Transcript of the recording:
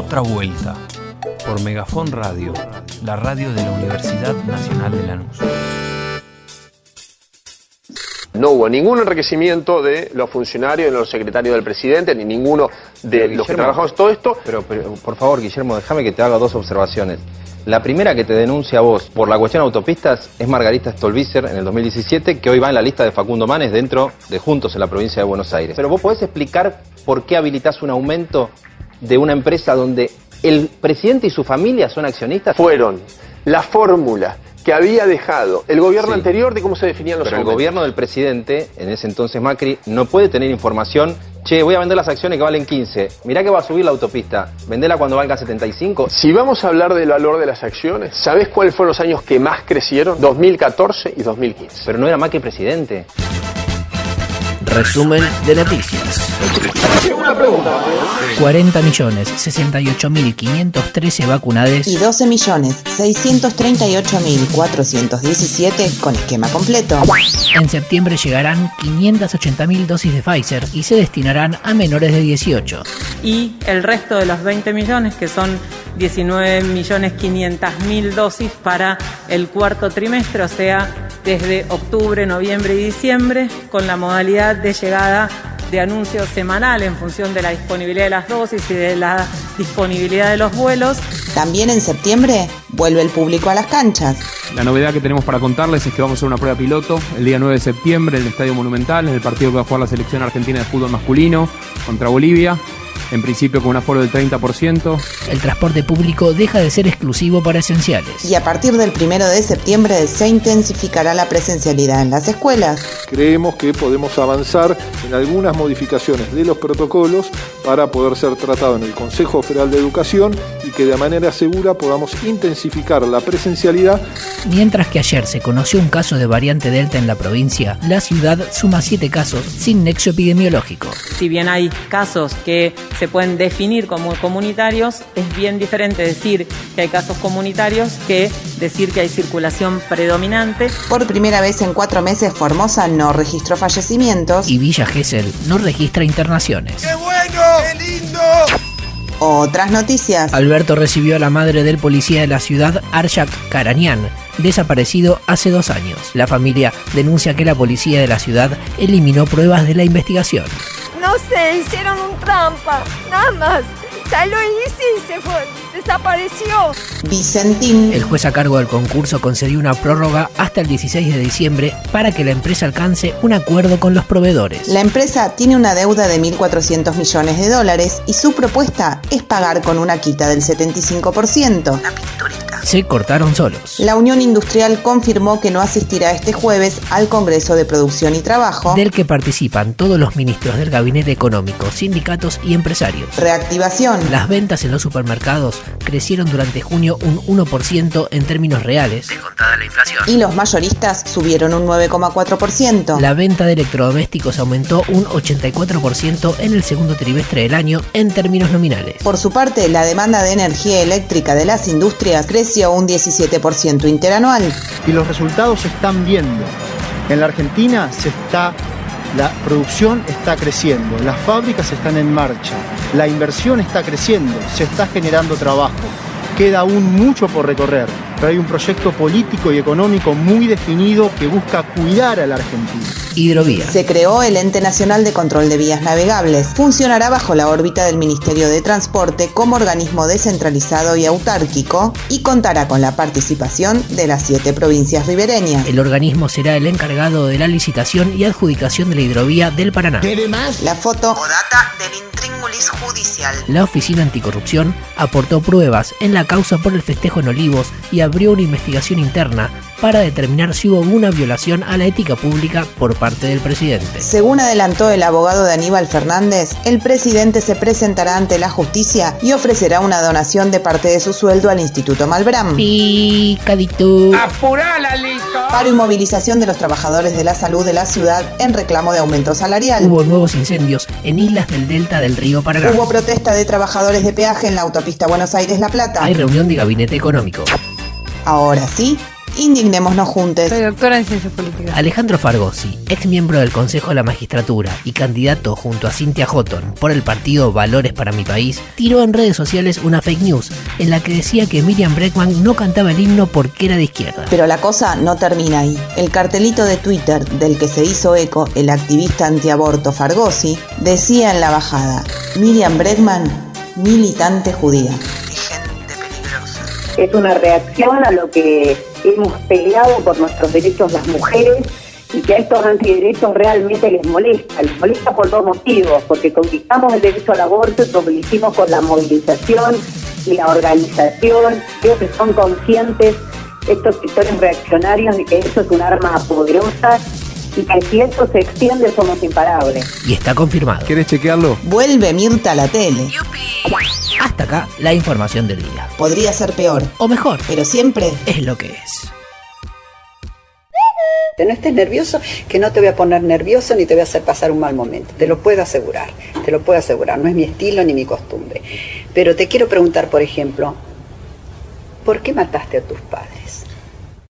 Otra vuelta por Megafon Radio, la radio de la Universidad Nacional de Lanús. No hubo ningún enriquecimiento de los funcionarios, de los secretarios del presidente, ni ninguno de los que trabajamos todo esto. Pero, pero, por favor, Guillermo, déjame que te haga dos observaciones. La primera que te denuncia a vos por la cuestión autopistas es Margarita Stolbizer en el 2017, que hoy va en la lista de Facundo Manes dentro de Juntos en la provincia de Buenos Aires. Pero vos podés explicar por qué habilitas un aumento de una empresa donde el presidente y su familia son accionistas. Fueron la fórmula que había dejado el gobierno anterior de cómo se definían los Pero el gobierno del presidente, en ese entonces Macri, no puede tener información. Che, voy a vender las acciones que valen 15. Mirá que va a subir la autopista. Vendela cuando valga 75. Si vamos a hablar del valor de las acciones, ¿sabés cuáles fueron los años que más crecieron? 2014 y 2015. Pero no era Macri presidente. Resumen de noticias. 40 millones 68 mil 513 vacunades y 12 millones 638 mil 417 con esquema completo. En septiembre llegarán 580 mil dosis de Pfizer y se destinarán a menores de 18. Y el resto de los 20 millones, que son 19 millones 500 mil dosis para el cuarto trimestre, o sea, desde octubre, noviembre y diciembre, con la modalidad de llegada de anuncio semanal en función de la disponibilidad de las dosis y de la disponibilidad de los vuelos. También en septiembre vuelve el público a las canchas. La novedad que tenemos para contarles es que vamos a hacer una prueba piloto el día 9 de septiembre en el Estadio Monumental, en el partido que va a jugar la selección argentina de fútbol masculino contra Bolivia en principio con un aforo del 30%. El transporte público deja de ser exclusivo para esenciales. Y a partir del primero de septiembre se intensificará la presencialidad en las escuelas. Creemos que podemos avanzar en algunas modificaciones de los protocolos para poder ser tratado en el Consejo Federal de Educación y que de manera segura podamos intensificar la presencialidad. Mientras que ayer se conoció un caso de variante Delta en la provincia, la ciudad suma siete casos sin nexo epidemiológico. Si bien hay casos que se pueden definir como comunitarios, es bien diferente decir que hay casos comunitarios que decir que hay circulación predominante. Por primera vez en cuatro meses, Formosa no registró fallecimientos. Y Villa Gesell no registra internaciones. ¡Qué bueno! ¡Qué lindo! Otras noticias. Alberto recibió a la madre del policía de la ciudad, Arshak Karanian, desaparecido hace dos años. La familia denuncia que la policía de la ciudad eliminó pruebas de la investigación. No sé, hicieron un trampa, nada más. Salió y se fue, desapareció. Vicentín. El juez a cargo del concurso concedió una prórroga hasta el 16 de diciembre para que la empresa alcance un acuerdo con los proveedores. La empresa tiene una deuda de 1.400 millones de dólares y su propuesta es pagar con una quita del 75%. La pinturita. Se cortaron solos. La Unión Industrial confirmó que no asistirá este jueves al Congreso de Producción y Trabajo, del que participan todos los ministros del Gabinete Económico, sindicatos y empresarios. Reactivación. Las ventas en los supermercados crecieron durante junio un 1% en términos reales, descontada la inflación. Y los mayoristas subieron un 9,4%. La venta de electrodomésticos aumentó un 84% en el segundo trimestre del año en términos nominales. Por su parte, la demanda de energía eléctrica de las industrias creció un 17% interanual. Y los resultados se están viendo. En la Argentina se está la producción está creciendo, las fábricas están en marcha, la inversión está creciendo, se está generando trabajo. Queda aún mucho por recorrer, pero hay un proyecto político y económico muy definido que busca cuidar a la Argentina. Hidrovía. Se creó el Ente Nacional de Control de Vías Navegables. Funcionará bajo la órbita del Ministerio de Transporte como organismo descentralizado y autárquico y contará con la participación de las siete provincias ribereñas. El organismo será el encargado de la licitación y adjudicación de la hidrovía del Paraná. La foto o data del intríngulis judicial. La Oficina Anticorrupción aportó pruebas en la causa por el festejo en Olivos y abrió una investigación interna para determinar si hubo una violación a la ética pública por parte del presidente. Según adelantó el abogado de Aníbal Fernández, el presidente se presentará ante la justicia y ofrecerá una donación de parte de su sueldo al Instituto Malbrán. Picadito. ¡Apurala, listo! Paro y movilización de los trabajadores de la salud de la ciudad en reclamo de aumento salarial. Hubo nuevos incendios en islas del delta del río Paraná. Hubo protesta de trabajadores de peaje en la autopista Buenos Aires-La Plata. Hay reunión de gabinete económico. Ahora sí, Indignémonos juntos. Soy doctora en ciencias políticas. Alejandro Fargosi, ex miembro del Consejo de la Magistratura y candidato junto a Cynthia Houghton por el partido Valores para mi país, tiró en redes sociales una fake news en la que decía que Miriam Breckman no cantaba el himno porque era de izquierda. Pero la cosa no termina ahí. El cartelito de Twitter del que se hizo eco el activista antiaborto Fargosi decía en la bajada, Miriam Bregman, militante judía. Es una reacción a lo que hemos peleado por nuestros derechos las mujeres y que a estos antiderechos realmente les molesta. Les molesta por dos motivos, porque conquistamos el derecho al aborto y lo hicimos con la movilización y la organización. Creo que son conscientes estos sectores reaccionarios de que eso es un arma poderosa y que si esto se extiende somos imparables. Y está confirmado. ¿Quieres chequearlo? Vuelve Mirta a la tele. Hasta acá la información del día. Podría ser peor. O mejor. Pero siempre es lo que es. No estés nervioso, que no te voy a poner nervioso ni te voy a hacer pasar un mal momento. Te lo puedo asegurar, te lo puedo asegurar. No es mi estilo ni mi costumbre. Pero te quiero preguntar, por ejemplo, ¿por qué mataste a tus padres?